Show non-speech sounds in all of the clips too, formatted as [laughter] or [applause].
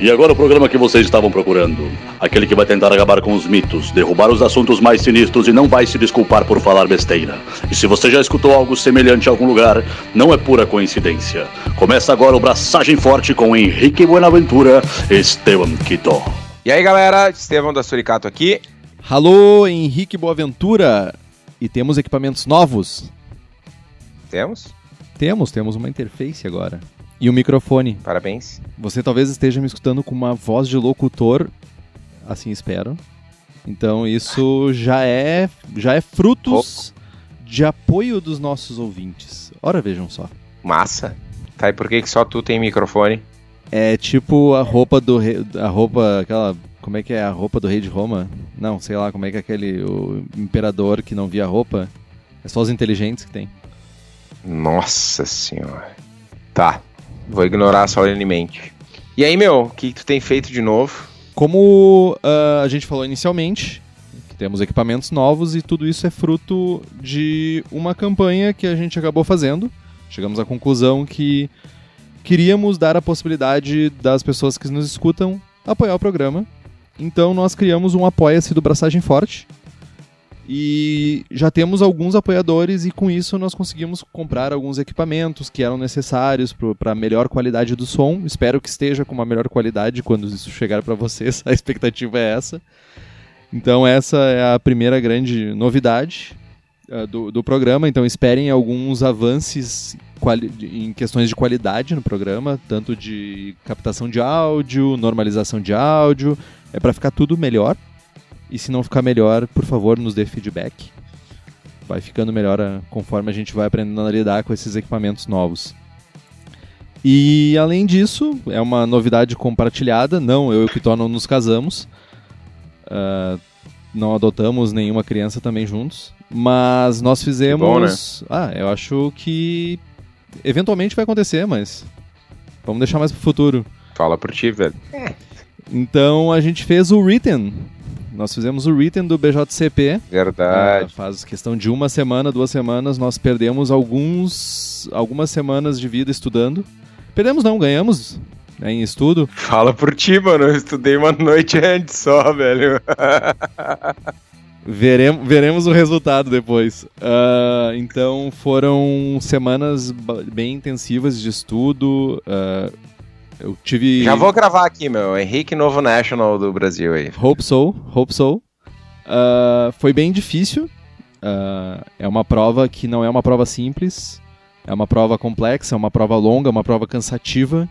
E agora o programa que vocês estavam procurando. Aquele que vai tentar acabar com os mitos, derrubar os assuntos mais sinistros e não vai se desculpar por falar besteira. E se você já escutou algo semelhante em algum lugar, não é pura coincidência. Começa agora o Braçagem Forte com Henrique Buenaventura e Esteban Quito. E aí galera, Estevão da Suricato aqui. Alô, Henrique Boaventura. E temos equipamentos novos? Temos? Temos, temos uma interface agora. E um microfone. Parabéns. Você talvez esteja me escutando com uma voz de locutor, assim espero. Então isso já é já é frutos de apoio dos nossos ouvintes. Ora, vejam só. Massa. Tá, e por que, que só tu tem microfone? É tipo a roupa do rei, a roupa aquela como é que é a roupa do rei de Roma? Não, sei lá como é que é aquele o imperador que não via roupa. É só os inteligentes que tem. Nossa senhora. Tá. Vou ignorar solenemente. E aí, meu, o que, tu tem feito de novo? Como uh, a gente falou inicialmente, temos equipamentos novos e tudo isso é fruto de uma campanha que a gente acabou fazendo. Chegamos à conclusão que queríamos dar a possibilidade das pessoas que nos escutam apoiar o programa. Então nós criamos um Apoia-se do Braçagem Forte, e já temos alguns apoiadores e com isso nós conseguimos comprar alguns equipamentos que eram necessários para melhor qualidade do som. Espero que esteja com uma melhor qualidade quando isso chegar para vocês. [laughs] A expectativa é essa. Então essa é a primeira grande novidade uh, do, do programa. Então esperem alguns avanços em questões de qualidade no programa, tanto de captação de áudio, normalização de áudio. É para ficar tudo melhor. E se não ficar melhor, por favor, nos dê feedback. Vai ficando melhor ah, conforme a gente vai aprendendo a lidar com esses equipamentos novos. E além disso, é uma novidade compartilhada. Não, eu e o Kitó não nos casamos. Uh, não adotamos nenhuma criança também juntos. Mas nós fizemos. Bom, né? Ah, eu acho que eventualmente vai acontecer, mas vamos deixar mais pro futuro. Fala por ti, velho. Então a gente fez o Written, nós fizemos o written do BJCP. Verdade. Uh, faz questão de uma semana, duas semanas, nós perdemos alguns, algumas semanas de vida estudando. Perdemos não, ganhamos né, em estudo. Fala por ti, mano. Eu estudei uma noite antes só, velho. [laughs] Veremos, veremos o resultado depois. Uh, então foram semanas bem intensivas de estudo. Uh, eu tive. Já vou gravar aqui, meu. Henrique Novo National do Brasil aí. Hope so, hope so. Uh, foi bem difícil. Uh, é uma prova que não é uma prova simples. É uma prova complexa, é uma prova longa, é uma prova cansativa.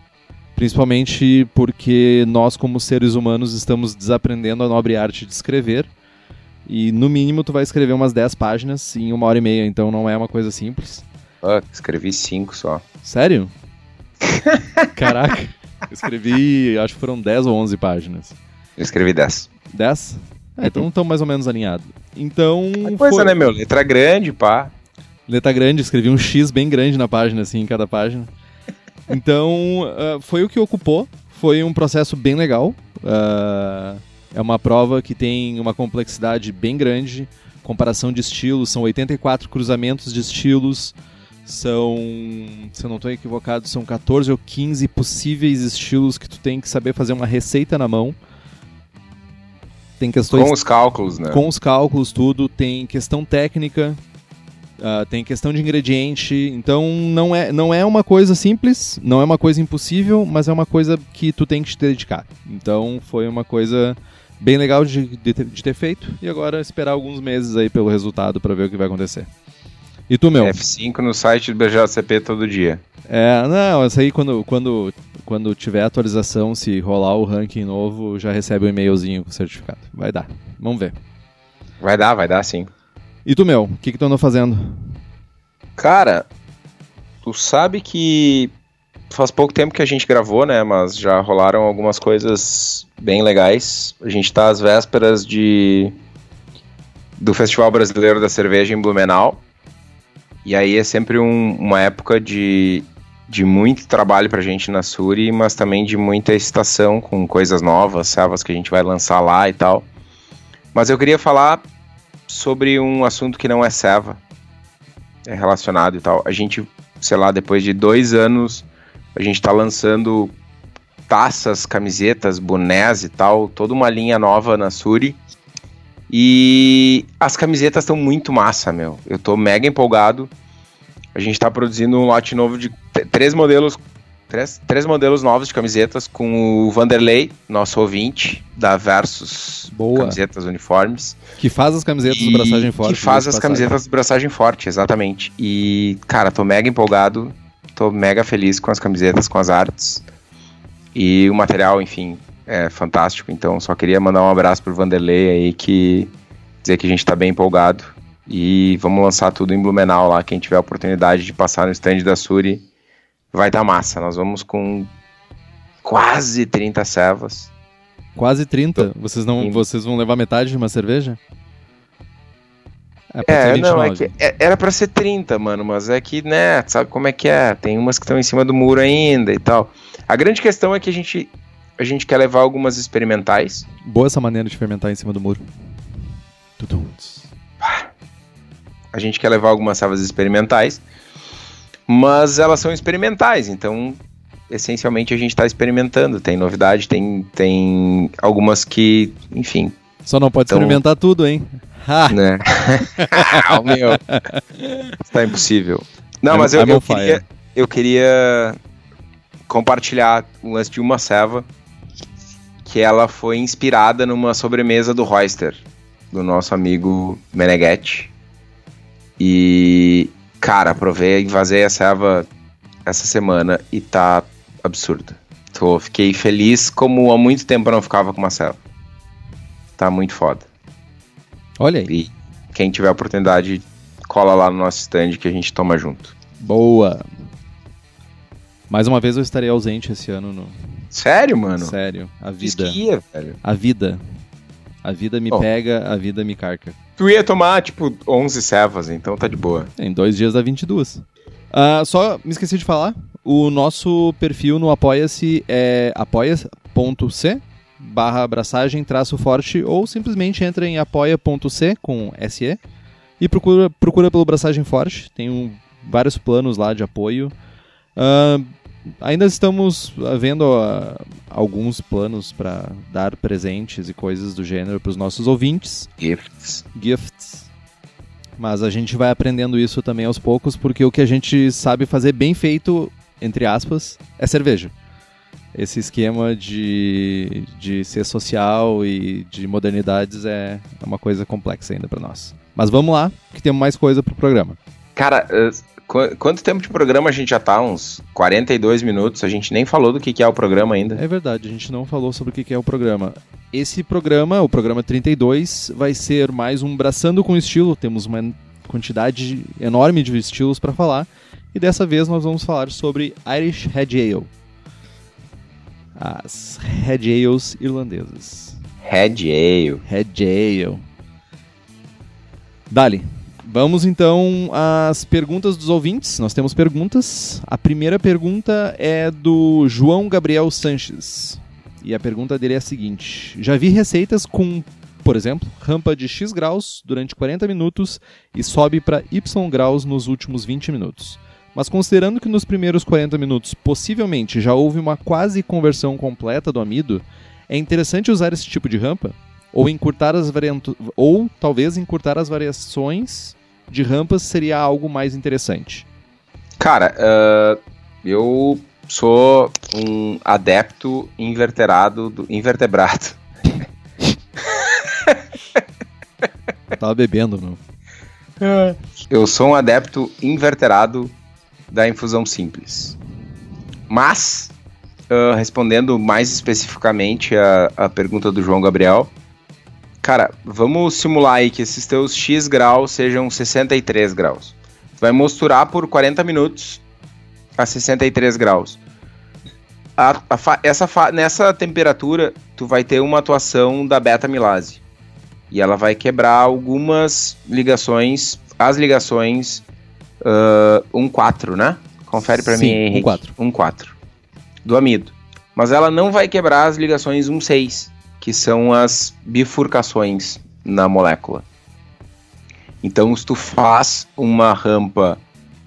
Principalmente porque nós, como seres humanos, estamos desaprendendo a nobre arte de escrever. E no mínimo tu vai escrever umas 10 páginas em uma hora e meia, então não é uma coisa simples. Ah, escrevi 5 só. Sério? [laughs] Caraca. Escrevi, acho que foram 10 ou 11 páginas. Eu escrevi 10. 10? É, então estão mais ou menos alinhados. Então. A coisa, foi... né, meu? Letra grande, pá. Letra grande, escrevi um X bem grande na página, assim, em cada página. Então, uh, foi o que ocupou. Foi um processo bem legal. Uh, é uma prova que tem uma complexidade bem grande. Comparação de estilos, são 84 cruzamentos de estilos. São, se eu não estou equivocado, são 14 ou 15 possíveis estilos que tu tem que saber fazer uma receita na mão. Tem questões com os cálculos, né? Com os cálculos tudo, tem questão técnica, uh, tem questão de ingrediente. Então não é, não é uma coisa simples, não é uma coisa impossível, mas é uma coisa que tu tem que te dedicar. Então foi uma coisa bem legal de, de, de ter feito e agora esperar alguns meses aí pelo resultado para ver o que vai acontecer. E tu, meu? F5 no site do BJCP todo dia. É, não, isso aí quando, quando, quando tiver atualização, se rolar o ranking novo, já recebe um e-mailzinho com o certificado. Vai dar. Vamos ver. Vai dar, vai dar sim. E tu, meu? O que, que tu andou fazendo? Cara, tu sabe que faz pouco tempo que a gente gravou, né? Mas já rolaram algumas coisas bem legais. A gente tá às vésperas de do Festival Brasileiro da Cerveja em Blumenau. E aí é sempre um, uma época de, de muito trabalho pra gente na Suri, mas também de muita excitação com coisas novas, servas que a gente vai lançar lá e tal. Mas eu queria falar sobre um assunto que não é serva, é relacionado e tal. A gente, sei lá, depois de dois anos, a gente tá lançando taças, camisetas, bonés e tal, toda uma linha nova na Suri. E as camisetas estão muito massa, meu. Eu tô mega empolgado. A gente tá produzindo um lote novo de três modelos Três, três modelos novos de camisetas com o Vanderlei, nosso ouvinte, da Versus Boa. Camisetas Uniformes. Que faz as camisetas do Braçagem Forte. Que faz as camisetas do Braçagem Forte, exatamente. E, cara, tô mega empolgado, tô mega feliz com as camisetas, com as artes. E o material, enfim, é fantástico. Então, só queria mandar um abraço pro Vanderlei aí, que dizer que a gente tá bem empolgado. E vamos lançar tudo em Blumenau lá. Quem tiver a oportunidade de passar no stand da Suri, vai estar tá massa. Nós vamos com quase 30 servas. Quase 30? Vocês, não, vocês vão levar metade de uma cerveja? É, é não, é que é, era pra ser 30, mano, mas é que, né, sabe como é que é? Tem umas que estão em cima do muro ainda e tal. A grande questão é que a gente, a gente quer levar algumas experimentais. Boa essa maneira de fermentar em cima do muro. A gente quer levar algumas servas experimentais mas elas são experimentais, então essencialmente a gente está experimentando. Tem novidade, tem, tem algumas que, enfim. Só não pode tão... experimentar tudo, hein? Ha! Né? [laughs] o meu. Está impossível. Não, mas eu, eu, queria, eu queria compartilhar um lance de uma ceva que ela foi inspirada numa sobremesa do Royster, do nosso amigo Meneghetti. E Cara, provei e vazei a serva essa semana e tá absurdo. Tô, fiquei feliz como há muito tempo eu não ficava com uma serva. Tá muito foda. Olha aí. E quem tiver a oportunidade, cola lá no nosso stand que a gente toma junto. Boa. Mais uma vez eu estarei ausente esse ano no. Sério, mano? Sério. A vida. Esquia, velho. A vida. A vida me oh. pega, a vida me carca. Tu ia tomar, tipo, 11 cevas, então tá de boa. Em dois dias dá 22. Uh, só me esqueci de falar, o nosso perfil no Apoia-se é apoia.c barra abraçagem traço forte ou simplesmente entra em apoia.c com SE e procura, procura pelo Braçagem Forte. Tem um, vários planos lá de apoio. Uh, ainda estamos vendo uh, alguns planos para dar presentes e coisas do gênero para os nossos ouvintes. Gifts. Gifts. Mas a gente vai aprendendo isso também aos poucos, porque o que a gente sabe fazer bem feito, entre aspas, é cerveja. Esse esquema de, de ser social e de modernidades é uma coisa complexa ainda para nós. Mas vamos lá, que temos mais coisa pro programa. Cara, Quanto tempo de programa a gente já tá? Uns 42 minutos. A gente nem falou do que, que é o programa ainda. É verdade, a gente não falou sobre o que, que é o programa. Esse programa, o programa 32, vai ser mais um Braçando com Estilo. Temos uma quantidade enorme de estilos para falar. E dessa vez nós vamos falar sobre Irish Red Ale. As Red Ales irlandesas. Red Ale. Red Ale. Dali. Vamos então às perguntas dos ouvintes. Nós temos perguntas. A primeira pergunta é do João Gabriel Sanches. E a pergunta dele é a seguinte: Já vi receitas com, por exemplo, rampa de X graus durante 40 minutos e sobe para Y graus nos últimos 20 minutos. Mas considerando que nos primeiros 40 minutos possivelmente já houve uma quase conversão completa do amido, é interessante usar esse tipo de rampa? Ou encurtar as ou talvez encurtar as variações de rampas seria algo mais interessante? Cara, uh, eu sou um adepto inverterado, do, invertebrado. Eu tava bebendo, não? Eu sou um adepto inverterado da infusão simples. Mas, uh, respondendo mais especificamente a, a pergunta do João Gabriel, Cara, vamos simular aí que esses teus X graus sejam 63 graus. Vai misturar por 40 minutos a 63 graus. A, a essa nessa temperatura, tu vai ter uma atuação da beta-milase. E ela vai quebrar algumas ligações, as ligações uh, 1,4, né? Confere para mim, Henrique. 1,4. 1,4 do amido. Mas ela não vai quebrar as ligações 1,6 que são as bifurcações na molécula. Então, se tu faz uma rampa,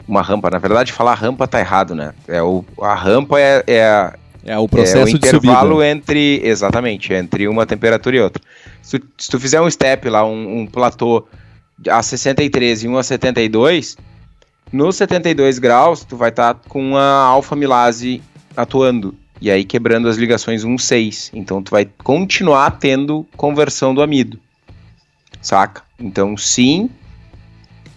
uma rampa, na verdade, falar rampa tá errado, né? É o, a rampa é, é, É o processo é o intervalo subida. entre. Exatamente, entre uma temperatura e outra. Se tu, se tu fizer um step lá, um, um platô a 63 e um a 72, no 72 graus, tu vai estar com a alfa-milase atuando. E aí quebrando as ligações 1,6. Então tu vai continuar tendo conversão do amido. Saca? Então sim,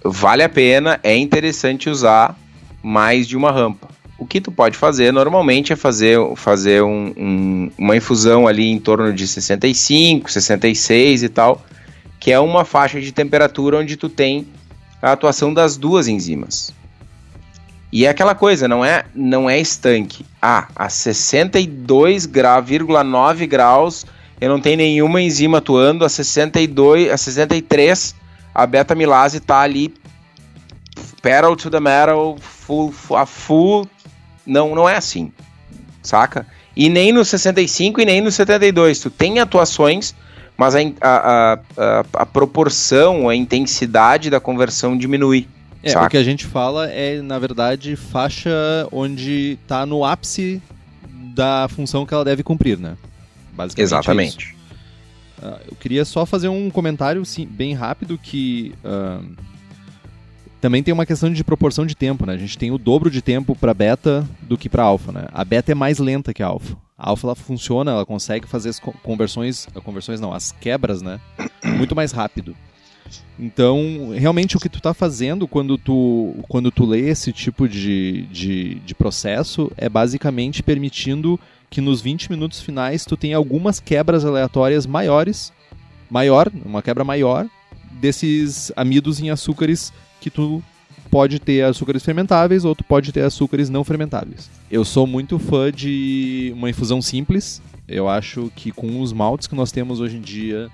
vale a pena, é interessante usar mais de uma rampa. O que tu pode fazer normalmente é fazer, fazer um, um, uma infusão ali em torno de 65, 66 e tal, que é uma faixa de temperatura onde tu tem a atuação das duas enzimas. E é aquela coisa, não é, não é estanque. Ah, a 62,9 graus eu não tenho nenhuma enzima atuando, a 62, a 63 a beta-milase tá ali pedal to the metal, full, a full, não, não é assim, saca? E nem no 65 e nem no 72, tu tem atuações, mas a, a, a, a proporção, a intensidade da conversão diminui. É, saca? o que a gente fala é, na verdade, faixa onde tá no ápice da função que ela deve cumprir, né? Basicamente Exatamente. isso. Ah, eu queria só fazer um comentário sim, bem rápido que ah, também tem uma questão de proporção de tempo, né? A gente tem o dobro de tempo para beta do que para alfa, né? A beta é mais lenta que a alfa. A alfa ela funciona, ela consegue fazer as co- conversões, conversões não, as quebras, né? Muito mais rápido. Então, realmente o que tu tá fazendo quando tu, quando tu lê esse tipo de, de, de processo é basicamente permitindo que nos 20 minutos finais tu tenha algumas quebras aleatórias maiores, maior, uma quebra maior, desses amidos em açúcares que tu pode ter açúcares fermentáveis ou tu pode ter açúcares não fermentáveis. Eu sou muito fã de uma infusão simples. Eu acho que com os maltes que nós temos hoje em dia,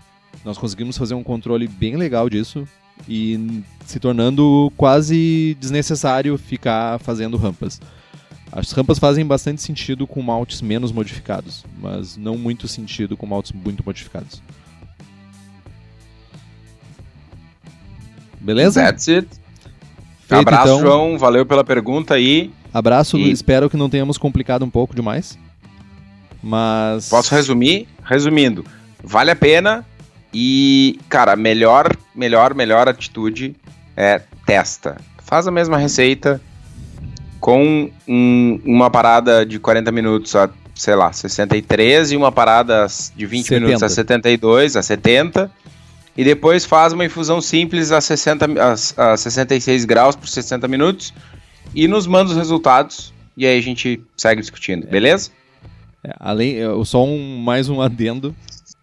nós conseguimos fazer um controle bem legal disso e se tornando quase desnecessário ficar fazendo rampas. As rampas fazem bastante sentido com maltes menos modificados, mas não muito sentido com maltes muito modificados. Beleza? That's it. Feito, Abraço, então. João. Valeu pela pergunta aí. Abraço, E- espero que não tenhamos complicado um pouco demais. Mas. Posso resumir? Resumindo, vale a pena e, cara, melhor, melhor, melhor atitude é testa. Faz a mesma receita com um- uma parada de 40 minutos a, sei lá, 63 e uma parada de 20 minutos a 70. 72, a 70. E depois faz uma infusão simples a, 60, a, a 66 graus por 60 minutos e nos manda os resultados e aí a gente segue discutindo, beleza? É, além, só um, mais um adendo.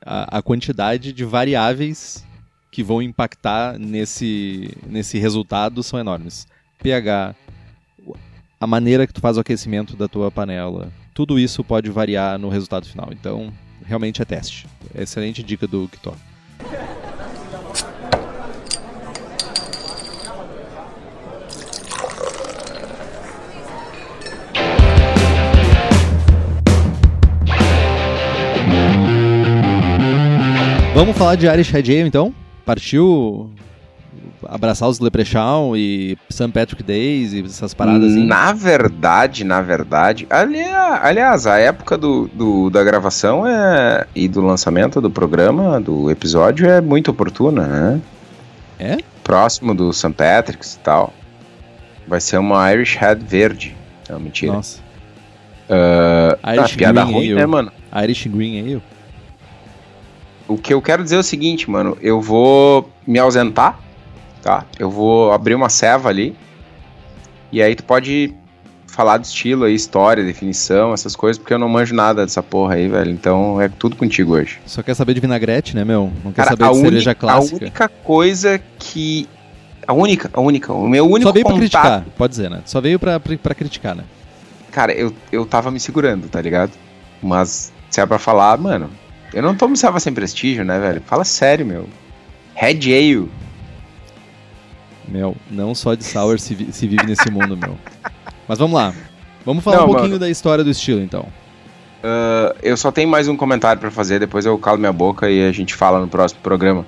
A, a quantidade de variáveis que vão impactar nesse, nesse resultado são enormes. pH, a maneira que tu faz o aquecimento da tua panela, tudo isso pode variar no resultado final. Então, realmente é teste. Excelente dica do Kitó. Vamos falar de Irish Red Ale, então? Partiu abraçar os Leprechaun e St. Patrick Days e essas paradas assim? Na verdade, na verdade, aliás, aliás a época do, do- da gravação é, e do lançamento do programa, do episódio, é muito oportuna, né? É? Próximo do St. Patrick's e tal. Vai ser uma Irish Red verde. Não, mentira. Nossa. Ah, Irish piada Green ruim, Ale. né, mano? Irish Green Ale? O que eu quero dizer é o seguinte, mano. Eu vou me ausentar, tá? Eu vou abrir uma ceva ali. E aí tu pode falar do estilo aí, história, definição, essas coisas, porque eu não manjo nada dessa porra aí, velho. Então é tudo contigo hoje. Só quer saber de vinagrete, né, meu? Não quer Cara, saber a, de uni- cerveja a clássica. única coisa que. A única, a única, o meu único Só veio pra contato. criticar, pode dizer, né? Só veio pra, pra, pra criticar, né? Cara, eu, eu tava me segurando, tá ligado? Mas se é pra falar, mano, eu não tomo serva sem prestígio, né, velho? Fala sério, meu. Red Ale. Meu, não só de sour se, vi- se vive nesse mundo, meu. Mas vamos lá. Vamos falar Não, um pouquinho mano. da história do estilo, então. Uh, eu só tenho mais um comentário pra fazer, depois eu calo minha boca e a gente fala no próximo programa.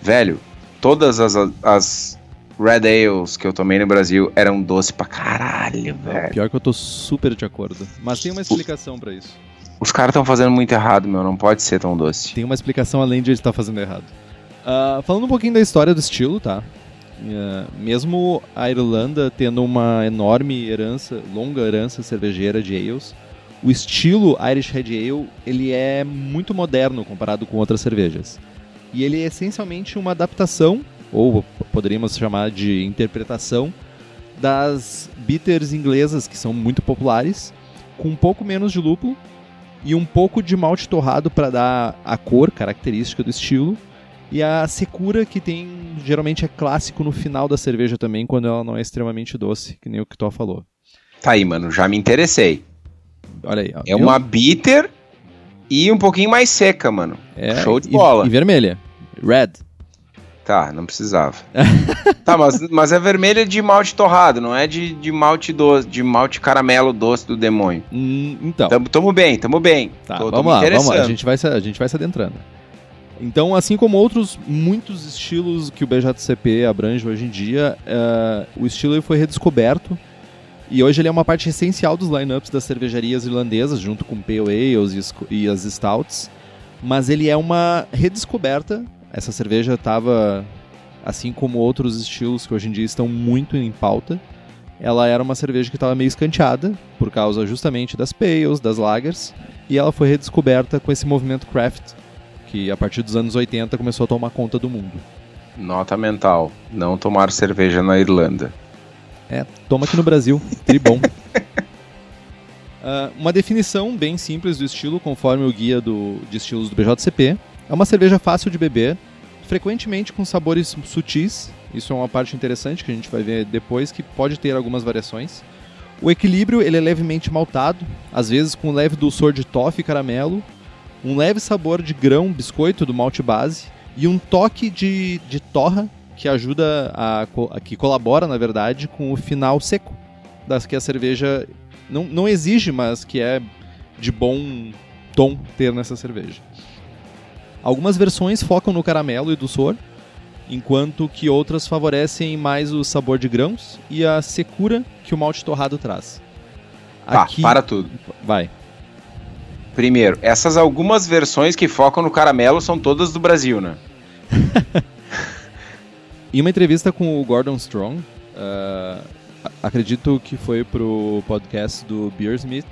Velho, todas as, as Red Ales que eu tomei no Brasil eram doce pra caralho, velho. Pior que eu tô super de acordo. Mas tem uma explicação para isso. Os caras estão fazendo muito errado, meu. Não pode ser tão doce. Tem uma explicação além de ele estar fazendo errado. Uh, falando um pouquinho da história do estilo, tá? Uh, mesmo a Irlanda tendo uma enorme herança, longa herança cervejeira de ales, o estilo Irish Red Ale ele é muito moderno comparado com outras cervejas. E ele é essencialmente uma adaptação, ou poderíamos chamar de interpretação, das bitters inglesas que são muito populares, com um pouco menos de lúpulo e um pouco de malte torrado para dar a cor característica do estilo. E a secura que tem, geralmente é clássico no final da cerveja também, quando ela não é extremamente doce, que nem o que tu falou. Tá aí, mano, já me interessei. Olha aí. Ó, é uma bitter e um pouquinho mais seca, mano. É, Show de bola. E, e vermelha. Red. Tá, não precisava. [laughs] tá, mas, mas é vermelha de malte torrado, não é de, de malte doce, de malte caramelo doce do demônio. Hum, então. Tamo, tamo bem, tamo bem. Tá, Tô, vamos lá, vamos lá. A gente, vai se, a gente vai se adentrando. Então, assim como outros muitos estilos que o BJCP abrange hoje em dia, uh, o estilo foi redescoberto e hoje ele é uma parte essencial dos lineups das cervejarias irlandesas, junto com Pale Ales e as Stouts. Mas ele é uma redescoberta essa cerveja estava, assim como outros estilos que hoje em dia estão muito em pauta, ela era uma cerveja que estava meio escanteada por causa justamente das pales, das lagers, e ela foi redescoberta com esse movimento craft que a partir dos anos 80 começou a tomar conta do mundo. Nota mental: não tomar cerveja na Irlanda. É, toma aqui no Brasil, tribom. uh, [laughs] uma definição bem simples do estilo, conforme o guia do, de estilos do BJCP, é uma cerveja fácil de beber, frequentemente com sabores sutis. Isso é uma parte interessante que a gente vai ver depois, que pode ter algumas variações. O equilíbrio ele é levemente maltado, às vezes com leve dulçor de toffee e caramelo, um leve sabor de grão, biscoito do malte base e um toque de, de torra que ajuda a, a que colabora, na verdade, com o final seco das que a cerveja não, não exige, mas que é de bom tom ter nessa cerveja. Algumas versões focam no caramelo e doçor, enquanto que outras favorecem mais o sabor de grãos e a secura que o malte torrado traz. Tá, Aqui... para tudo. Vai. Primeiro, essas algumas versões que focam no caramelo são todas do Brasil, né? [laughs] em uma entrevista com o Gordon Strong, uh, acredito que foi pro podcast do Beersmith,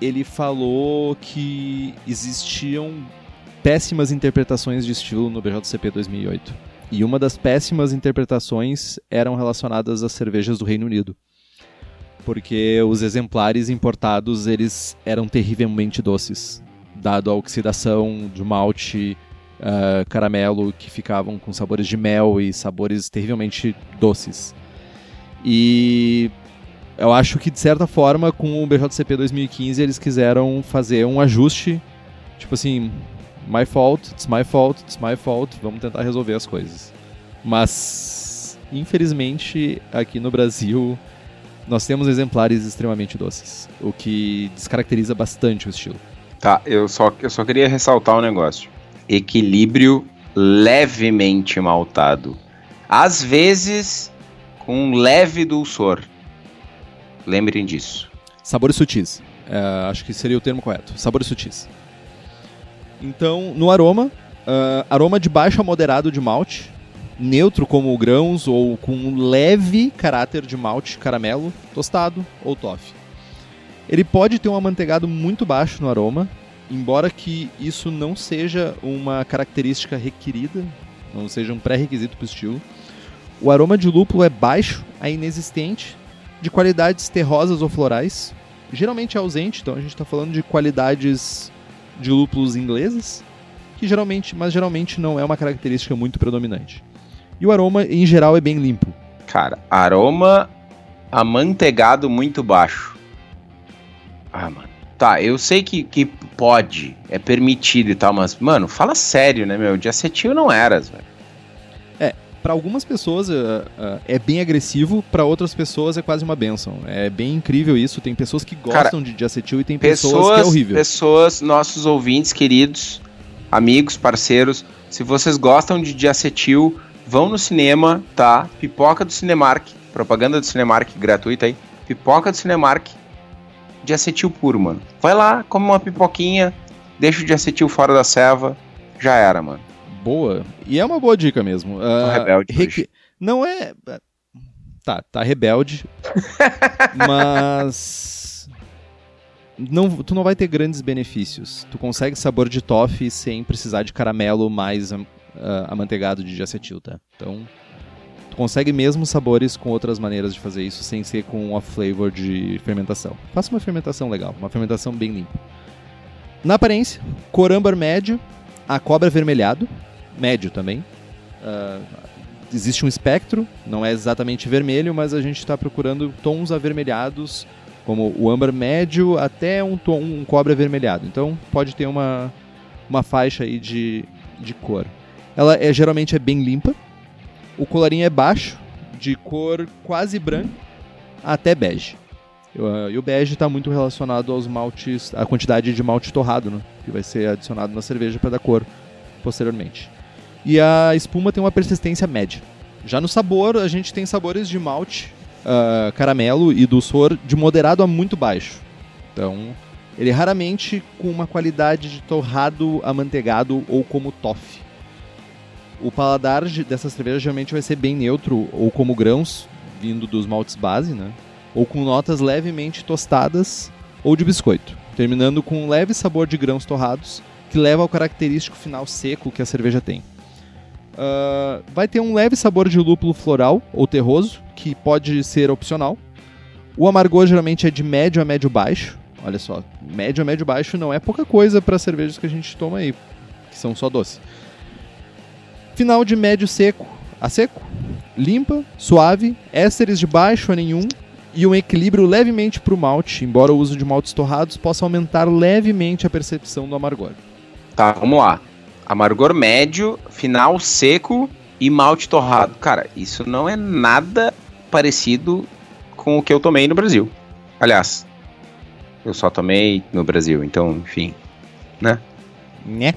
ele falou que existiam péssimas interpretações de estilo no BJCP 2008. E uma das péssimas interpretações eram relacionadas às cervejas do Reino Unido. Porque os exemplares importados, eles eram terrivelmente doces, dado a oxidação de malte, uh, caramelo, que ficavam com sabores de mel e sabores terrivelmente doces. E eu acho que, de certa forma, com o BJCP 2015, eles quiseram fazer um ajuste, tipo assim, my fault, it's my fault, it's my fault, vamos tentar resolver as coisas. Mas, infelizmente, aqui no Brasil, nós temos exemplares extremamente doces, o que descaracteriza bastante o estilo. Tá, eu só, eu só queria ressaltar um negócio. Equilíbrio levemente maltado. Às vezes, com um leve dulçor. Lembrem disso. Sabores sutis. É, acho que seria o termo correto. Sabores sutis. Então, no aroma, uh, aroma de baixo a moderado de malte, neutro como grãos ou com um leve caráter de malte caramelo, tostado ou toffee. Ele pode ter um amanteigado muito baixo no aroma, embora que isso não seja uma característica requerida, não seja um pré-requisito para o estilo. O aroma de lúpulo é baixo a inexistente, de qualidades terrosas ou florais, geralmente é ausente, então a gente está falando de qualidades de lúpulos ingleses, que geralmente, mas geralmente não é uma característica muito predominante. E o aroma em geral é bem limpo. Cara, aroma amanteigado muito baixo. Ah, mano. Tá, eu sei que, que pode, é permitido e tal, mas, mano, fala sério, né, meu? De acetil não eras, velho para algumas pessoas uh, uh, é bem agressivo, para outras pessoas é quase uma benção. É bem incrível isso. Tem pessoas que gostam Cara, de, de acetil e tem pessoas, pessoas que é horrível. Pessoas, nossos ouvintes queridos, amigos, parceiros, se vocês gostam de diacetil, vão no cinema, tá? Pipoca do Cinemark, propaganda do Cinemark gratuita aí. Pipoca do Cinemark de acetil puro, mano. Vai lá, come uma pipoquinha, deixa o de acetil fora da ceva, já era, mano. Boa. E é uma boa dica mesmo. Uh, rebelde. Requ... Não é. Tá, tá rebelde. [laughs] mas. Não, tu não vai ter grandes benefícios. Tu consegue sabor de toffee sem precisar de caramelo mais uh, amanteigado de acetil, tá? Então, tu consegue mesmo sabores com outras maneiras de fazer isso sem ser com off flavor de fermentação. Faça uma fermentação legal, uma fermentação bem limpa. Na aparência, cor âmbar médio, a cobra avermelhado, médio também. Uh, existe um espectro, não é exatamente vermelho, mas a gente está procurando tons avermelhados, como o âmbar médio até um, tom, um cobre avermelhado. Então pode ter uma, uma faixa aí de, de cor. Ela é, geralmente é bem limpa, o colarinho é baixo, de cor quase branco até bege. Uh, e o bege está muito relacionado aos maltes, à quantidade de malte torrado, né, que vai ser adicionado na cerveja para dar cor posteriormente. E a espuma tem uma persistência média. Já no sabor, a gente tem sabores de malte, uh, caramelo e dulçor de moderado a muito baixo. Então, ele é raramente com uma qualidade de torrado amanteigado ou como toffee. O paladar dessa cerveja geralmente vai ser bem neutro ou como grãos, vindo dos maltes base, né? Ou com notas levemente tostadas ou de biscoito, terminando com um leve sabor de grãos torrados que leva ao característico final seco que a cerveja tem. Uh, vai ter um leve sabor de lúpulo floral ou terroso, que pode ser opcional. O amargor geralmente é de médio a médio baixo. Olha só, médio a médio baixo não é pouca coisa para cervejas que a gente toma aí, que são só doce. Final de médio seco a seco, limpa, suave, ésteres de baixo a nenhum e um equilíbrio levemente para o malte, embora o uso de maltes torrados possa aumentar levemente a percepção do amargor. Tá, vamos lá amargor médio, final seco e malte torrado. Cara, isso não é nada parecido com o que eu tomei no Brasil. Aliás, eu só tomei no Brasil, então, enfim, né? Né?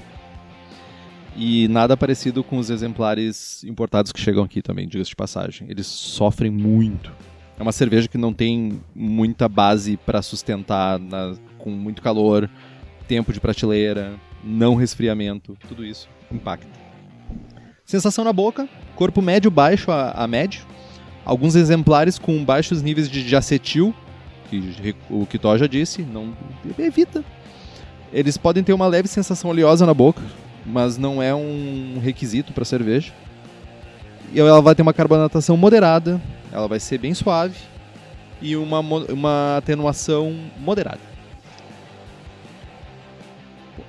E nada parecido com os exemplares importados que chegam aqui também, diga-se de passagem. Eles sofrem muito. É uma cerveja que não tem muita base para sustentar na, com muito calor, tempo de prateleira, não resfriamento, tudo isso impacta. Sensação na boca, corpo médio baixo a, a médio, alguns exemplares com baixos níveis de diacetil, que o Kitó já disse, não evita. Eles podem ter uma leve sensação oleosa na boca, mas não é um requisito para cerveja. E ela vai ter uma carbonatação moderada, ela vai ser bem suave e uma, uma atenuação moderada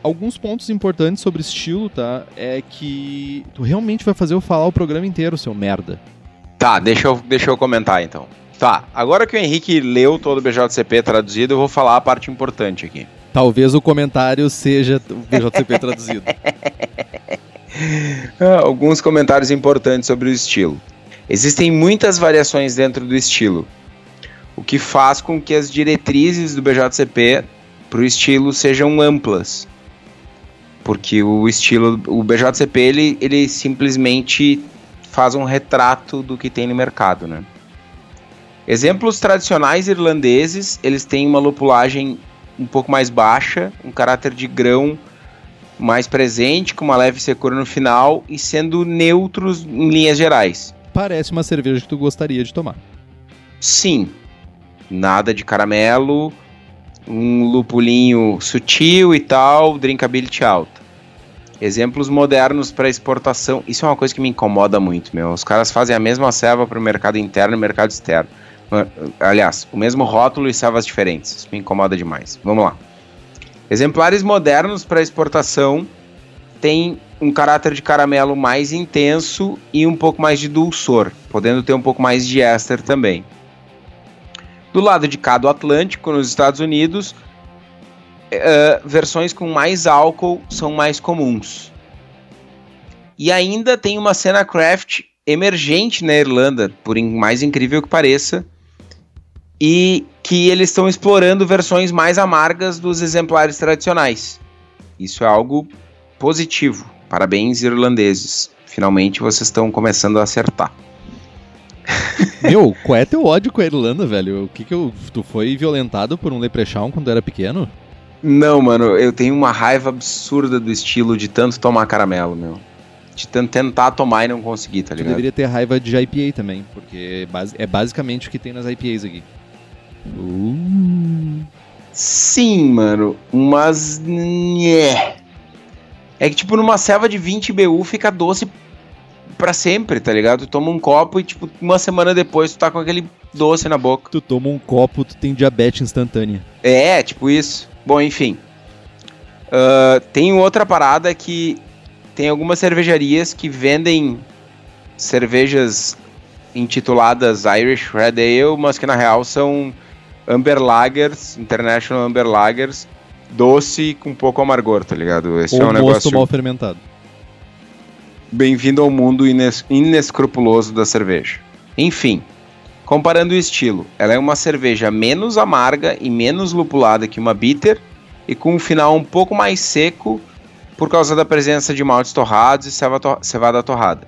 alguns pontos importantes sobre estilo, tá? É que tu realmente vai fazer eu falar o programa inteiro, seu merda. Tá, deixa eu, deixa eu comentar então. Tá, agora que o Henrique leu todo o BJCP traduzido, eu vou falar a parte importante aqui. Talvez o comentário seja o BJCP traduzido. [laughs] Ah, alguns comentários importantes sobre o estilo. Existem muitas variações dentro do estilo, o que faz com que as diretrizes do BJCP para o estilo sejam amplas porque o estilo, o BJCP ele, ele simplesmente faz um retrato do que tem no mercado, né? Exemplos tradicionais irlandeses, eles têm uma lupulagem um pouco mais baixa, um caráter de grão mais presente, com uma leve secura no final e sendo neutros em linhas gerais. Parece uma cerveja que tu gostaria de tomar. Sim. Nada de caramelo, um lupulinho sutil e tal, drinkability alta. Exemplos modernos para exportação. Isso é uma coisa que me incomoda muito, meu. Os caras fazem a mesma serva para o mercado interno e mercado externo. Aliás, o mesmo rótulo e servas diferentes. Isso me incomoda demais. Vamos lá. Exemplares modernos para exportação têm um caráter de caramelo mais intenso e um pouco mais de dulçor, podendo ter um pouco mais de éster também. Do lado de cá do Atlântico, nos Estados Unidos, uh, versões com mais álcool são mais comuns. E ainda tem uma cena craft emergente na Irlanda, por mais incrível que pareça, e que eles estão explorando versões mais amargas dos exemplares tradicionais. Isso é algo positivo. Parabéns, irlandeses. Finalmente vocês estão começando a acertar. [laughs] Meu, qual é teu ódio com a Irlanda, velho? O que que eu... Tu foi violentado por um leprechaun quando era pequeno? Não, mano, eu tenho uma raiva absurda do estilo de tanto tomar caramelo, meu. De tanto tentar tomar e não conseguir, tá ligado? deveria ter raiva de IPA também, porque é basi- é basicamente o que tem nas IPAs aqui. Uh. Sim, mano, mas. nhé. É que, tipo, numa selva de 20 BU fica doce pra sempre, tá ligado? Tu toma um copo e, tipo, uma semana depois tu tá com aquele doce na boca. Tu toma um copo, tu tem diabetes instantânea. É, tipo isso. Bom, enfim. Ah, tem outra parada que tem algumas cervejarias que vendem cervejas intituladas Irish Red Ale, mas que na real são Amber Lagers, International Amber Lagers, doce com pouco amargor, tá ligado? Esse Ou é um mosto negócio mal fermentado. Bem-vindo ao mundo ines- inescrupuloso da cerveja. Enfim, comparando o estilo, ela é uma cerveja menos amarga e menos lupulada que uma bitter e com um final um pouco mais seco por causa da presença de maltes torrados e cevada torrada.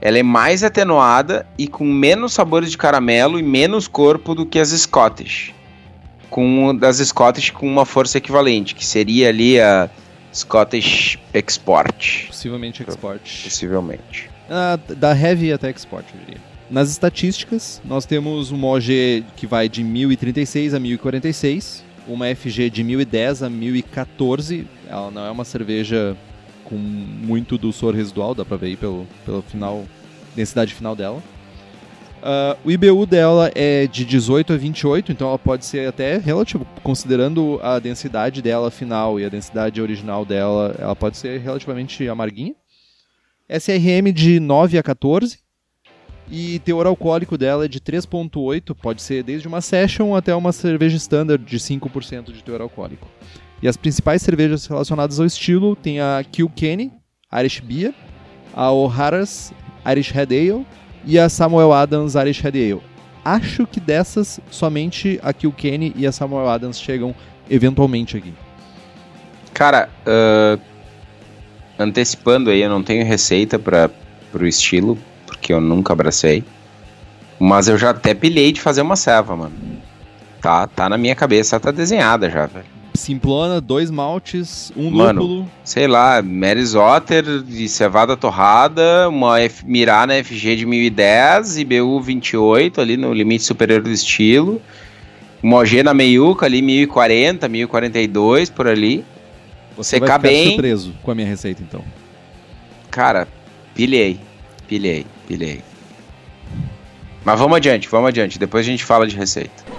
Ela é mais atenuada e com menos sabores de caramelo e menos corpo do que as Scottish. Com das Scottish com uma força equivalente, que seria ali a Scottish Export, Possivelmente export. possivelmente. Ah, da heavy até export, eu diria. Nas estatísticas, nós temos uma OG que vai de 1036 a 1046, uma FG de 1010 a 1014. Ela não é uma cerveja com muito dulçor residual, dá pra ver aí pelo, pelo final, densidade final dela. Ah, o IBU dela é de 18 a 28, então ela pode ser até relativo, considerando a densidade dela final e a densidade original dela, ela pode ser relativamente amarguinha. SRM de 9 a 14. E teor alcoólico dela é de 3.8, pode ser desde uma session até uma cerveja standard de 5% de teor alcoólico. E as principais cervejas relacionadas ao estilo tem a Kilkenny, Irish Beer, a O'Hara's Irish Red Ale e a Samuel Adams Red Ale. Acho que dessas, somente a Kilkenny e a Samuel Adams chegam eventualmente aqui. Cara, ah, antecipando aí, eu não tenho receita para pro estilo, porque eu nunca abracei. Mas eu já até pilhei de fazer uma ceva, mano. Tá, tá na minha cabeça, tá desenhada já, velho. Simplona, dois maltes, um Mano. lúpulo. Sei lá, Mary Otter de cevada torrada, uma F, Mirar na FG de 1010, IBU 28 ali no limite superior do estilo. Uma OG na meiuca ali 1040, 1042 por ali. Você vai Secar ficar bem. surpreso com a minha receita, então. Cara, pilhei, pilhei, pilhei. Mas vamos adiante, vamos adiante. Depois a gente fala de receita.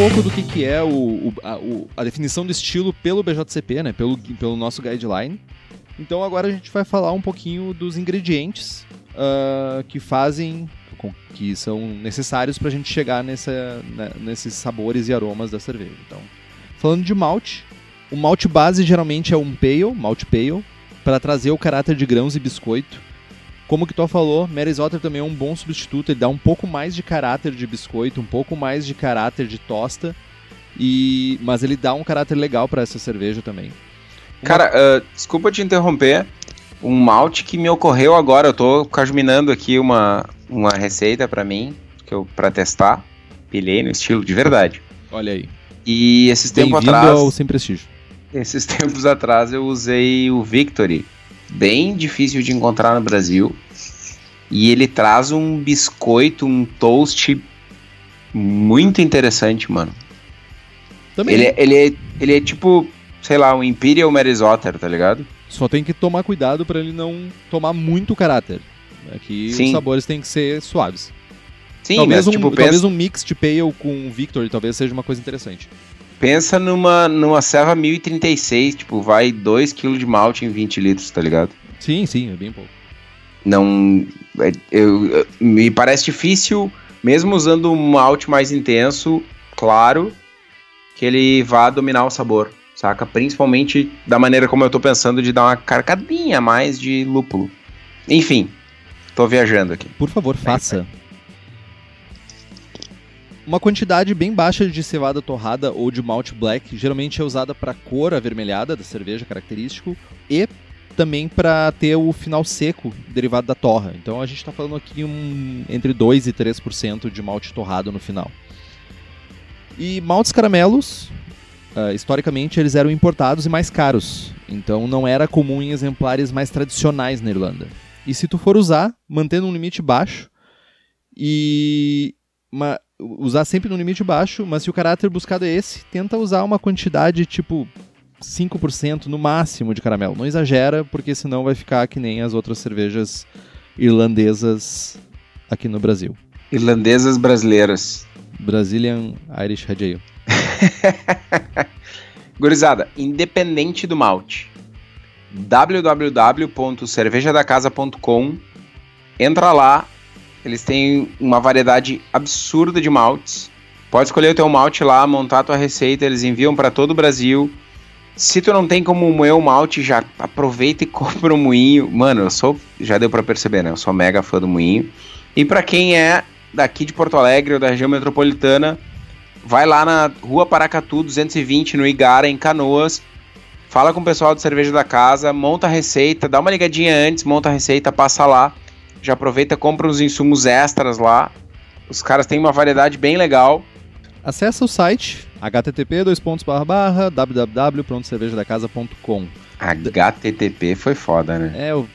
Pouco do que, que é o, o- a, o- a definição do estilo pelo BJCP, né? Pelo, pelo nosso guideline. Então agora a gente vai falar um pouquinho dos ingredientes ah, que fazem, que são necessários para a gente chegar nessa, né, nesses sabores e aromas da cerveja. Então, falando de malte, o malte base geralmente é um pale, malte pale, para trazer o caráter de grãos e biscoito. Como que tu falou, Mary's Otter também é um bom substituto, ele dá um pouco mais de caráter de biscoito, um pouco mais de caráter de tosta, e mas ele dá um caráter legal para essa cerveja também. Uma- Cara, ah, desculpa te interromper. Um malte que me ocorreu agora, eu tô cajuminando aqui uma, uma receita pra mim, que eu para testar. Pilhei no estilo de verdade. Olha aí. E esses tempos atrás, ao Sem Prestígio. esses [laughs] tempos atrás eu usei o Victory, bem difícil de encontrar no Brasil. E ele traz um biscoito, um toast muito interessante, mano. Também. Ele, é- ele, é, ele é tipo, sei lá, um Imperial Mary's Otter, tá ligado? Só tem que tomar cuidado para ele não tomar muito caráter. Aqui Sim. os sabores têm que ser suaves. Sim, talvez, mas um, tipo, talvez pensa, um mix de Pale com Victory talvez seja uma coisa interessante. Pensa numa, numa Serva 1036, tipo, vai 2kg de malte em 20 litros, tá ligado? Sim, sim, é bem pouco. Não. é- eu, eu- me parece difícil, mesmo usando um malte mais intenso, claro, que ele vá dominar o sabor, saca? Principalmente da maneira como eu tô pensando de dar uma carcadinha a mais de lúpulo. Enfim, tô viajando aqui. Por favor, faça. Uma quantidade bem baixa de cevada torrada ou de malt black geralmente é usada para cor avermelhada da cerveja característico e também para ter o final seco derivado da torra. Então a gente está falando aqui um, entre 2 e 3% de malte torrado no final. E maltes caramelos, uh, historicamente, eles eram importados e mais caros. Então não era comum em exemplares mais tradicionais na Irlanda. E se tu for usar, mantendo um limite baixo e uma, usar sempre no limite baixo, mas se o caráter buscado é esse, tenta usar uma quantidade tipo 5% no máximo de caramelo. Não exagera, porque senão vai ficar que nem as outras cervejas irlandesas aqui no Brasil. Irlandesas brasileiras. Brazilian Irish Red Ale. [laughs] Gurizada, independente do malte, www.cervejadacasa.com entra lá, eles têm uma variedade absurda de maltes. Pode escolher o teu malte lá, montar a tua receita, eles enviam para todo o Brasil. Se tu não tem como moer o malte, já aproveita e [laughs] compra um moinho. Mano, eu sou, já deu para perceber, né? Eu sou mega fã do moinho. E para quem é daqui de Porto Alegre ou da região metropolitana, vai lá na Rua Paracatu 220 no Igara, em Canoas. Fala com o pessoal de cerveja da casa, monta a receita, dá uma ligadinha antes, monta a receita, passa lá. Já aproveita, compra uns insumos extras lá. Os caras têm uma variedade bem legal. Acesse o site http www.cervejadacasa.com HTTP foi foda, né? É o uh,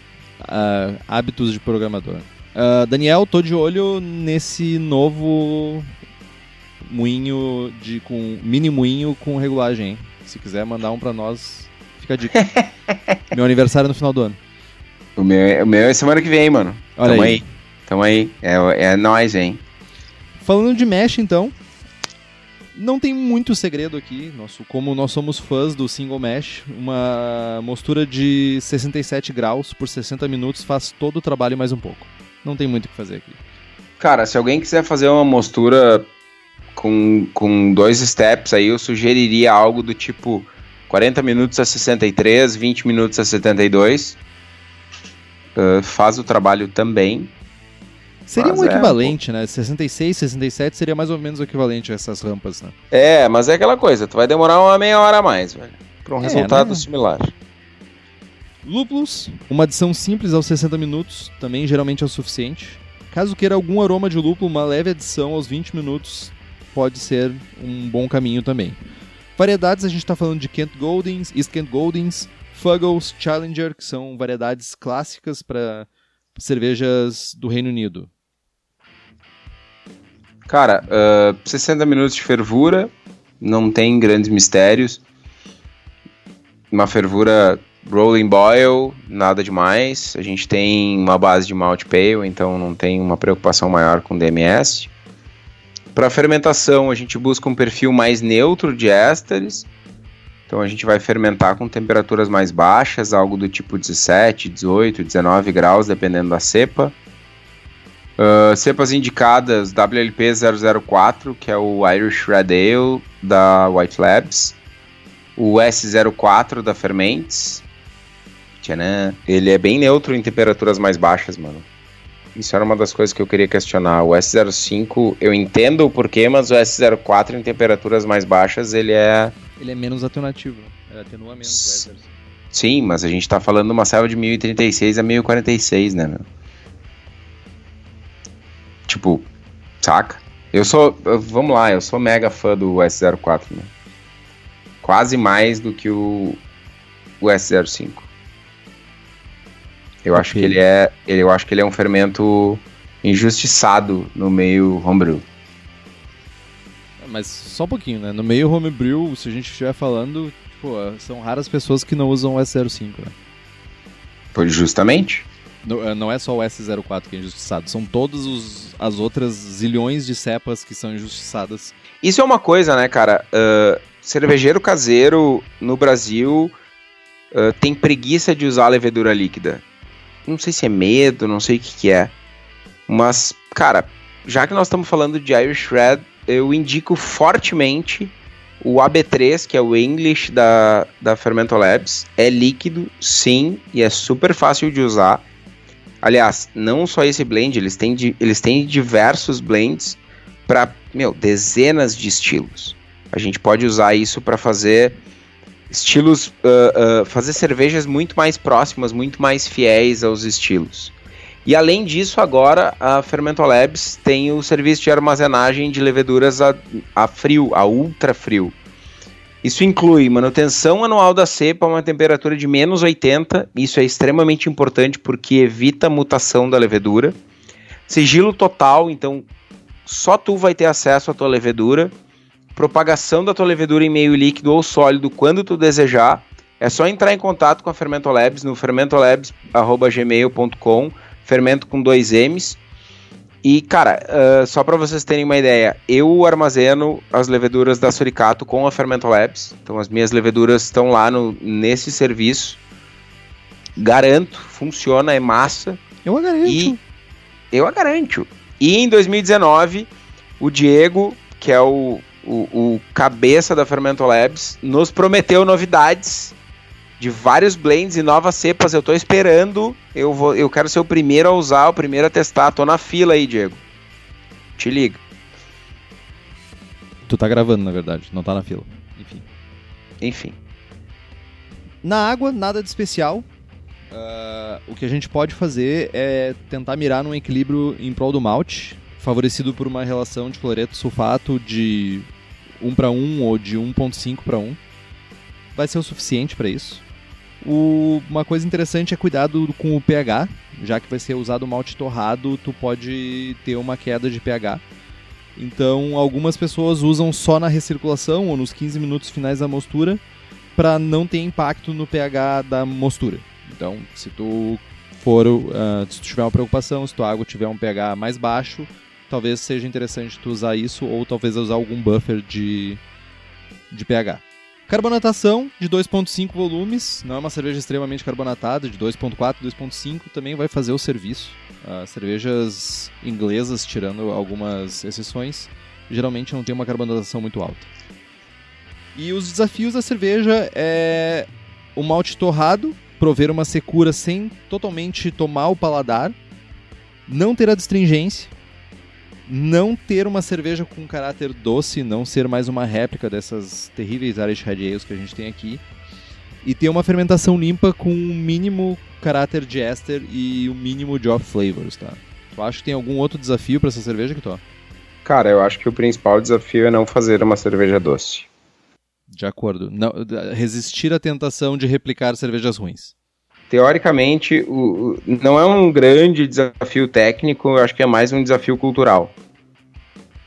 hábitos de programador. Uh, Daniel, tô de olho nesse novo moinho de com mini moinho com regulagem. Hein? Se quiser mandar um para nós, fica a dica. [laughs] meu aniversário é no final do ano. O meu, o meu é semana que vem, mano. Olha Tamo aí. aí. Tamo aí. É, é nóis, hein? Falando de mesh, então, não tem muito segredo aqui, nosso, como nós somos fãs do single mesh, uma mostura de 67 graus por 60 minutos faz todo o trabalho mais um pouco. Não tem muito o que fazer aqui. Cara, se alguém quiser fazer uma mostura com, com dois steps aí, eu sugeriria algo do tipo 40 minutos a 63, 20 minutos a 72. Uh, faz o trabalho também. Seria um é, equivalente, né? 66, 67 seria mais ou menos o equivalente a essas rampas, né? É, mas é aquela coisa, tu vai demorar uma meia hora a mais, velho. Pra um é, resultado né? similar. Lúpulos, uma adição simples aos 60 minutos, também geralmente é o suficiente. Caso queira algum aroma de lúpulo, uma leve adição aos 20 minutos pode ser um bom caminho também. Variedades, a gente está falando de Kent Goldings, East Kent Goldings, Fuggles, Challenger, que são variedades clássicas para cervejas do Reino Unido. Cara, uh, 60 minutos de fervura, não tem grandes mistérios. Uma fervura rolling boil, nada demais. A gente tem uma base de malt pale, então não tem uma preocupação maior com DMS. Para fermentação, a gente busca um perfil mais neutro de ésteres. Então a gente vai fermentar com temperaturas mais baixas, algo do tipo 17, 18, 19 graus, dependendo da cepa. Uh, cepas indicadas WLP 004, que é o Irish Red Ale da White Labs. O S04 da Ferments. Tchanan. Ele é bem neutro em temperaturas mais baixas, mano. Isso era uma das coisas que eu queria questionar. O S05, eu entendo o porquê, mas o S04 em temperaturas mais baixas, ele é... Ele é menos atenuativo. Ele atenua menos o S05. Sim, mas a gente tá falando de uma selva de 1036 a 1046, né, meu? Tipo, saca? Eu sou. Vamos lá, eu sou mega fã do S04, né? Quase mais do que o, o S05. Eu acho que ele é. Eu acho que ele é um fermento injustiçado no meio homebrew. Mas só um pouquinho, né? No meio homebrew, se a gente estiver falando, tipo, são raras pessoas que não usam o S05, né? Pois justamente. Não, não é só o S04 que é injustiçado, são todas as outras zilhões de cepas que são injustiçadas. Isso é uma coisa, né, cara? Uh, cervejeiro caseiro no Brasil uh, tem preguiça de usar levedura líquida. Não sei se é medo, não sei o que, que é. Mas, cara, já que nós estamos falando de Irish Red, eu indico fortemente O AB3, que é o English da, da Fermento Labs, é líquido, sim, e é super fácil de usar. Aliás, não só esse blend, eles têm, eles têm diversos blends para, meu, dezenas de estilos. A gente pode usar isso para fazer estilos, uh, uh, fazer cervejas muito mais próximas, muito mais fiéis aos estilos. E além disso, agora a Fermento Labs tem o serviço de armazenagem de leveduras a, a frio, a ultra frio. Isso inclui manutenção anual da cepa a uma temperatura de menos 80, isso é extremamente importante porque evita a mutação da levedura. Sigilo total, então só tu vai ter acesso à tua levedura. Propagação da tua levedura em meio líquido ou sólido quando tu desejar. É só entrar em contato com a Fermento Labs no fermentolabs.gmail.com fermento com dois M's. E, cara, uh, só para vocês terem uma ideia, eu armazeno as leveduras da Suricato com a Fermento Labs. Então, as minhas leveduras estão lá no, nesse serviço. Garanto, funciona, é massa. Eu a garanto. E eu a garanto. E em 2019, o Diego, que é o, o, o cabeça da Fermento Labs, nos prometeu novidades de vários blends e novas cepas. Eu tô esperando. Eu, vou, eu quero ser o primeiro a usar, o primeiro a testar. Tô na fila aí, Diego. Te liga. Tu tá gravando, na verdade, não tá na fila. Enfim. Enfim. Na água, nada de especial. Uh, o que a gente pode fazer é tentar mirar num equilíbrio em prol do malte, favorecido por uma relação de cloreto sulfato de 1 para 1 ou de 1.5 para 1. Vai ser o suficiente para isso. O, uma coisa interessante é cuidado com o pH, já que vai ser usado malte torrado, tu pode ter uma queda de pH. Então, algumas pessoas usam só na recirculação ou nos 15 minutos finais da mostura para não ter impacto no pH da mostura. Então, se tu for, uh, se tu tiver uma preocupação, se tua água tiver um pH mais baixo, talvez seja interessante tu usar isso ou talvez usar algum buffer de, de pH. Carbonatação de 2.5 volumes, não é uma cerveja extremamente carbonatada, de 2.4, 2.5 também vai fazer o serviço. As cervejas inglesas, tirando algumas exceções, geralmente não tem uma carbonatação muito alta. E os desafios da cerveja é o malte torrado, prover uma secura sem totalmente tomar o paladar, não ter destringência, não ter uma cerveja com caráter doce, não ser mais uma réplica dessas terríveis Irish Red Ales que a gente tem aqui, e ter uma fermentação limpa com um mínimo caráter de ester e o um mínimo de off flavors, tá? Tu acha que tem algum outro desafio para essa cerveja que tu? Cara, eu acho que o principal desafio é não fazer uma cerveja doce. De acordo. Não, resistir à tentação de replicar cervejas ruins teoricamente, o, o, não é um grande desafio técnico, eu acho que é mais um desafio cultural.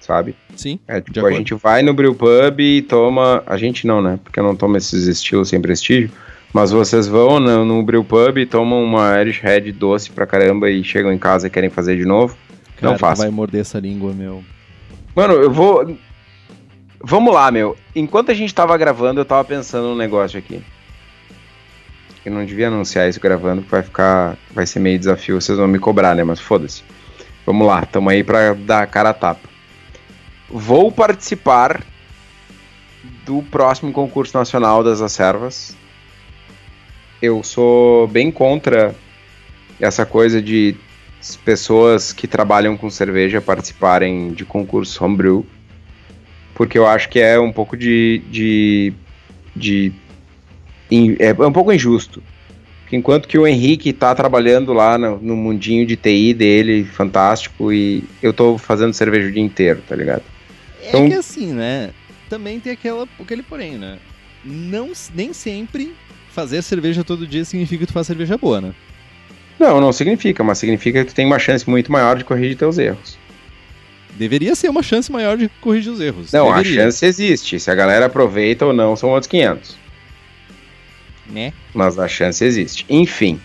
Sabe? Sim. É, tipo, a gente vai no Brew Pub e toma. A gente não, né? Porque eu não tomo esses estilos sem prestígio. Mas vocês vão no, no Brew Pub e tomam uma Irish Red doce pra caramba e chegam em casa e querem fazer de novo. Cara, não faço. vai morder essa língua, meu. Mano, eu vou. Vamos lá, meu. Enquanto a gente tava gravando, eu tava pensando num negócio aqui que não devia anunciar isso gravando, porque vai ficar. Vai ser meio desafio, vocês vão me cobrar, né? Mas foda-se. Vamos lá, tamo aí pra dar a cara a tapa. Vou participar do próximo concurso nacional das acervas. Eu sou bem contra essa coisa de pessoas que trabalham com cerveja participarem de concurso homebrew, porque eu acho que é um pouco de, de, de é, é um pouco injusto. Enquanto que o Henrique está trabalhando lá no, no, mundinho de TI dele, fantástico, e eu estou fazendo cerveja o dia inteiro, tá ligado? É então... que assim, né? Também tem aquela, aquele porém, né? Não, nem sempre fazer cerveja todo dia significa que tu faz cerveja boa, né? Não, não significa, mas significa que tu tem uma chance muito maior de corrigir teus erros. Deveria ser uma chance maior de corrigir os erros. Não, Deveria. a chance existe. Se a galera aproveita ou não, são outros 500 né? Mas a chance existe. Enfim,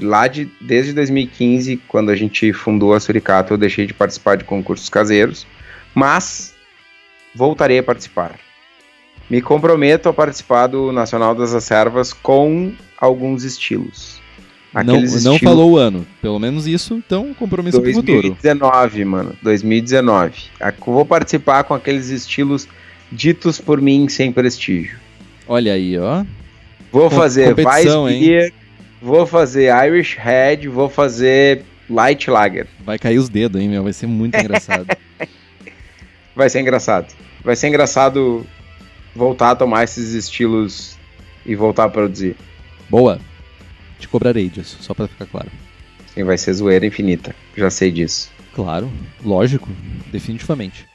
lá de, desde 2015, quando a gente fundou a Suricato, eu deixei de participar de concursos caseiros, mas voltarei a participar. Me comprometo a participar do Nacional das Acervas com alguns estilos. Aqueles não, não estilos... falou o ano, pelo menos isso, então compromisso 2019, pro futuro. 2019, mano, 2019. Vou participar com aqueles estilos ditos por mim sem prestígio. Olha aí, ó. Vou fazer competição, Weissbier, vou fazer Irish Red, vou fazer Light Lager. Vai cair os dedos, hein, meu? Vai ser muito engraçado. [laughs] Vai ser engraçado. Vai ser engraçado voltar a tomar esses estilos e voltar a produzir. Boa. Te cobrarei disso, só pra ficar claro. Sim, vai ser zoeira infinita. Já sei disso. Claro, lógico, definitivamente.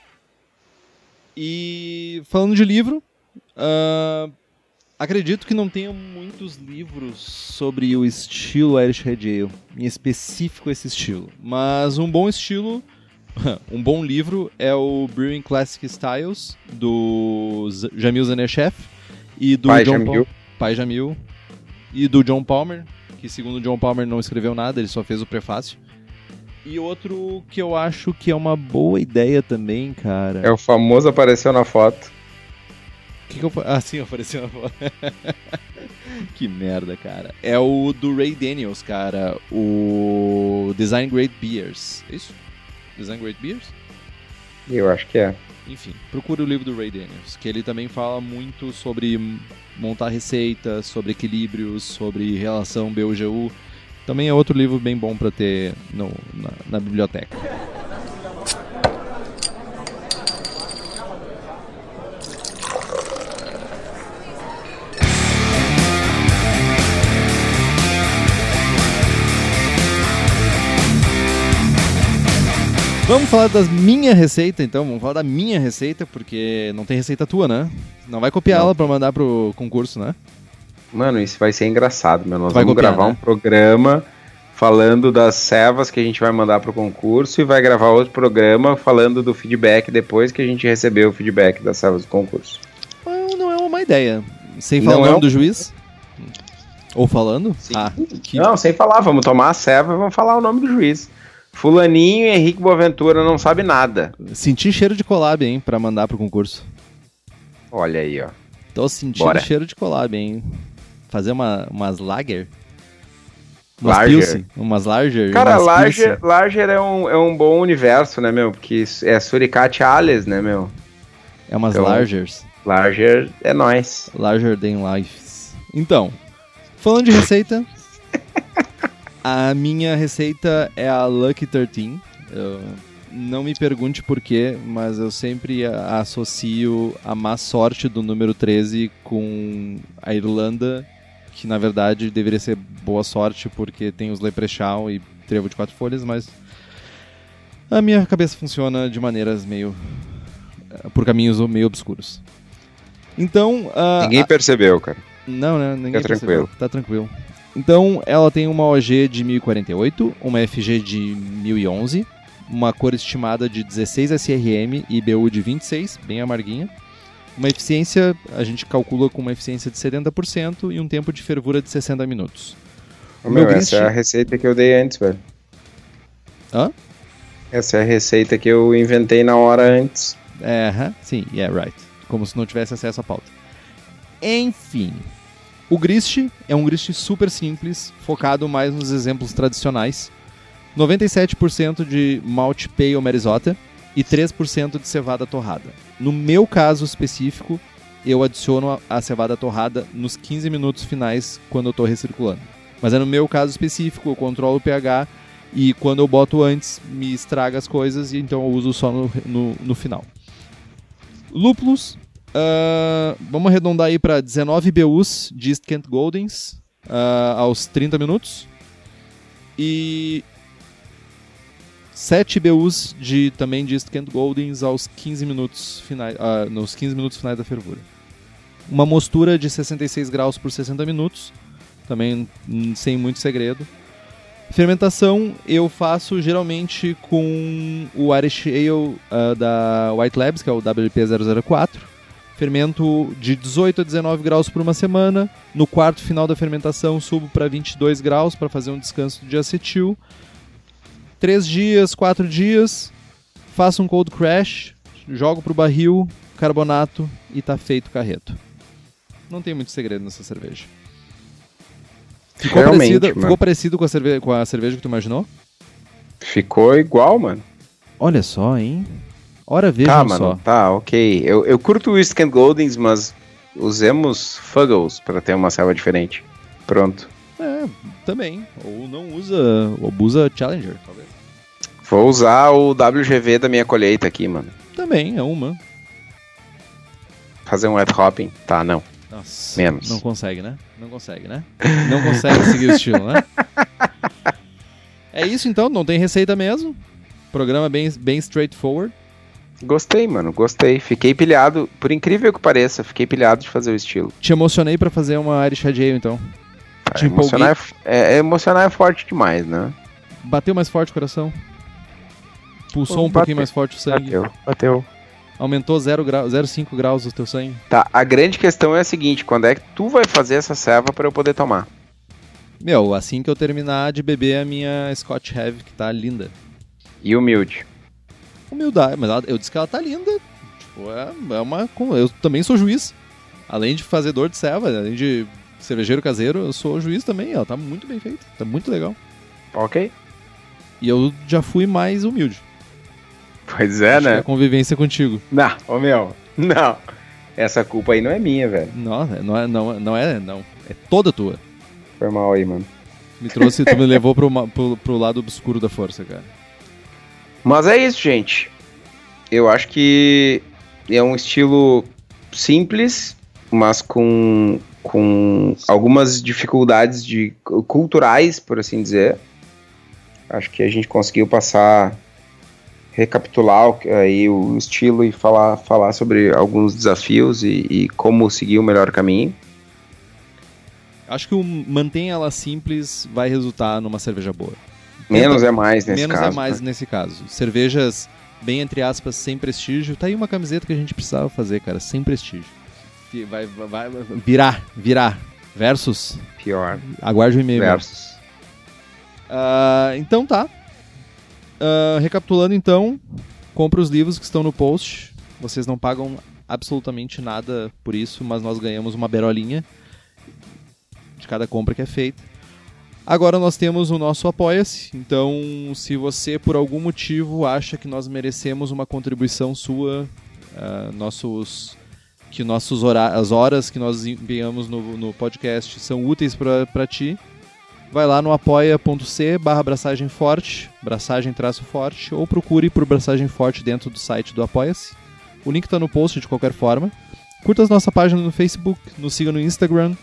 E falando de livro, ah, acredito que não tenha muitos livros sobre o estilo Irish Red Ale, em específico esse estilo. Mas um bom estilo, [laughs] um bom livro é o Brewing Classic Styles do Jamil Zaneshev e do Pai John Jamil. Pai Jamil e do John Palmer, que segundo John Palmer não escreveu nada, ele só fez o prefácio. E outro que eu acho que é uma boa ideia também, cara. É o famoso apareceu na foto. Que que eu fa- Ah, sim, apareceu na foto. que merda, cara. É o do Ray Daniels, cara. O Design Great Beers. É isso? Design Great Beers? Eu acho que é. Enfim, procure o livro do Ray Daniels, que ele também fala muito sobre montar receitas, sobre equilíbrios, sobre relação BUGU. Também é outro livro bem bom pra ter no- na, na biblioteca. Vamos falar das minha receita, então. Vamos falar da minha receita, porque não tem receita tua, né? Não vai copiar Não. ela pra mandar pro concurso, né? Mano, isso vai ser engraçado, meu. Nós Vai vamos copiar, gravar né? um programa falando das cevas que a gente vai mandar pro concurso e vai gravar outro programa falando do feedback depois que a gente recebeu o feedback das cevas do concurso. Não, não é uma ideia. Sem Não falar o é nome um- do juiz? Ou falando? Sim. Ah, que... Não, sem falar, vamos tomar a ceva e vamos falar o nome do juiz. Fulaninho e Henrique Boaventura não sabe nada. Senti cheiro de collab, hein, pra mandar pro concurso. Olha aí, ó. Tô sentindo Bora. cheiro de collab, hein. Fazer uma, umas lager? Umas Larger. pilsen, umas larger. Cara, umas Larger, pilsen. Larger é, um, é um bom universo, né, meu? Porque é Suricate Alias, né, meu? É umas então- largers. Larger é nós. Larger than life. Então, falando de receita, [laughs] a minha receita é a Lucky 13. Eu- não me pergunte por quê, mas eu sempre a- associo a má sorte do número 13 com a Irlanda, que na verdade deveria ser boa sorte porque tem os Leprechaun e trevo de quatro folhas, mas a minha cabeça funciona de maneiras meio. por caminhos meio obscuros. Então, a- Ninguém percebeu, cara. não, né? Ninguém Fica percebeu. tranquilo. Tá tranquilo. Então, ela tem uma OG de 1048, uma FG de 1011, uma cor estimada de 16 SRM e BU de 26, bem amarguinha. Uma eficiência, a gente calcula com uma eficiência de 70% e um tempo de fervura de 60 minutos. Ô, meu meu, essa é a receita que eu dei antes, velho. Hã? Essa é a receita que eu inventei na hora antes. É, aham, sim, yeah, right. Como se não tivesse acesso à pauta. Enfim, o grist é um grist super simples, focado mais nos exemplos tradicionais. 97% de malte pale marisota e 3% de cevada torrada. No meu caso específico, eu adiciono a- a cevada torrada nos 15 minutos finais quando eu estou recirculando. Mas é no meu caso específico, eu controlo o pH e quando eu boto antes me estraga as coisas e então eu uso só no, no, no final. Lúpulos, ah, vamos arredondar aí para 19 BUs de East Kent Goldens ah, aos 30 minutos. E 7 BUs de, também de East Kent Goldens aos 15 minutos finais, ah, nos 15 minutos finais da fervura. Uma mostura de 66 graus por 60 minutos, também sem muito segredo. Fermentação eu faço geralmente com o Irish Ale da White Labs, que é o WP004. Fermento de 18 a 19 graus por uma semana. No quarto final da fermentação subo para 22 graus para fazer um descanso de acetil. Três dias, quatro dias, faço um cold crash, jogo pro barril, carbonato e tá feito o carreto. Não tem muito segredo nessa cerveja. Ficou, Realmente, parecido, mano. ficou parecido com a, cerve com a cerveja que tu imaginou? Ficou igual, mano. Olha só, hein? Ora, vejam Tá, mano, só. tá, ok. Eu, eu curto o Kent Goldings, mas usemos Fuggles pra ter uma selva diferente. Pronto. É, também. Ou não usa, ou abusa Challenger, talvez. Vou usar o WGV da minha colheita aqui, mano. Também, é uma. Fazer um ad hopping. Tá, não. Nossa, Menos. Não consegue, né? Não consegue, né? Não consegue seguir o estilo, né? [laughs] É isso então, não tem receita mesmo. Programa bem, bem straightforward. Gostei, mano, gostei. Fiquei pilhado, por incrível que pareça, fiquei pilhado de fazer o estilo. Te emocionei pra fazer uma Irish Ale, então. Cara, Te emocionar, é, é, é- emocionar é forte demais, né? Bateu mais forte o coração. Pulsou Pô, um pouquinho bateu. mais forte o sangue. Bateu, bateu. Aumentou 0,5 grau, 0,5 graus o teu sangue. Tá, a grande questão é a seguinte, quando é que tu vai fazer essa serva pra eu poder tomar? Meu, assim que eu terminar de beber a minha Scotch Heavy, que tá linda. E humilde. Humildade, mas ela- eu disse que ela tá linda. Tipo, é, é uma. Eu também sou juiz. Além de fazedor de serva, além de cervejeiro caseiro, eu sou juiz também. Ela tá muito bem feita, tá muito legal. Ok? E eu já fui mais humilde. Pois é, Acho né? A convivência contigo. Não, ô meu, não. Essa culpa aí não é minha, velho. Não, não é, não, não é, não. É toda tua. Foi mal aí, mano. Me trouxe, tu me levou pro, pro, pro lado obscuro da força, cara. Mas é isso, gente. Eu acho que é um estilo simples, mas com, com algumas dificuldades de, culturais, por assim dizer. Acho que a gente conseguiu passar, recapitular aí o estilo e falar, falar sobre alguns desafios e, e como seguir o melhor caminho. Acho que o mantenha ela simples vai resultar numa cerveja boa. Menos é mais nesse Menos caso. é mais né? nesse caso. Cervejas, bem entre aspas, sem prestígio. Tá aí uma camiseta que a gente precisava fazer, cara, sem prestígio. Vai, vai, vai virar, virar. Versus. Pior. Aguarde o e-mail. Versus. Ah, então tá. Ah, recapitulando então, compre os livros que estão no post. Vocês não pagam absolutamente nada por isso, mas nós ganhamos uma berolinha de cada compra que é feita. Agora nós temos o nosso Apoia-se, então se você por algum motivo acha que nós merecemos uma contribuição sua, ah, nossos que nossos hora- as horas que nós empenhamos no, no podcast são úteis para ti, vai lá no apoia.c barra braçagem forte, braçagem traço forte, ou procure por braçagem forte dentro do site do Apoia-se. O link está no post de qualquer forma. Curta a nossa página no Facebook, nos siga no Instagram,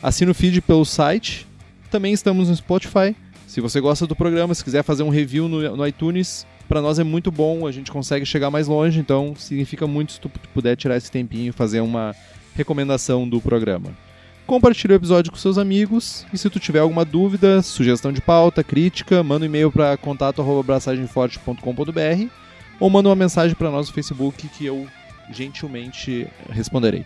assina o feed pelo site. Também estamos no Spotify. Se você gosta do programa, se quiser fazer um review no, no iTunes, para nós é muito bom, a gente consegue chegar mais longe, então significa muito se tu puder tirar esse tempinho e fazer uma recomendação do programa. Compartilhe o episódio com seus amigos e se tu tiver alguma dúvida, sugestão de pauta, crítica, manda um e-mail para contato@braçagemforte.com.br ou manda uma mensagem para nós no Facebook que eu gentilmente responderei.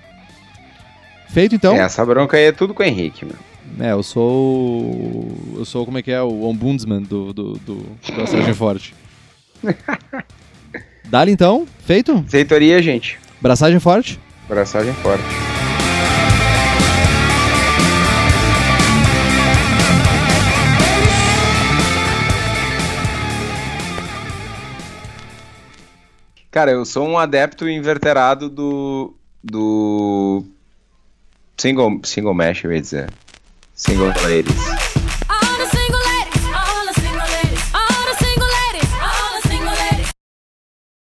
Feito então? Essa bronca aí é tudo com o Henrique, meu. É, eu sou. Eu sou como é que é? O ombudsman do, do, do Braçagem Forte. [laughs] Dali então, feito? Aceitoria, gente. Braçagem Forte? Braçagem forte. Cara, eu sou um adepto inverterado do. do. Single, single mesh, eu ia dizer. Ladies.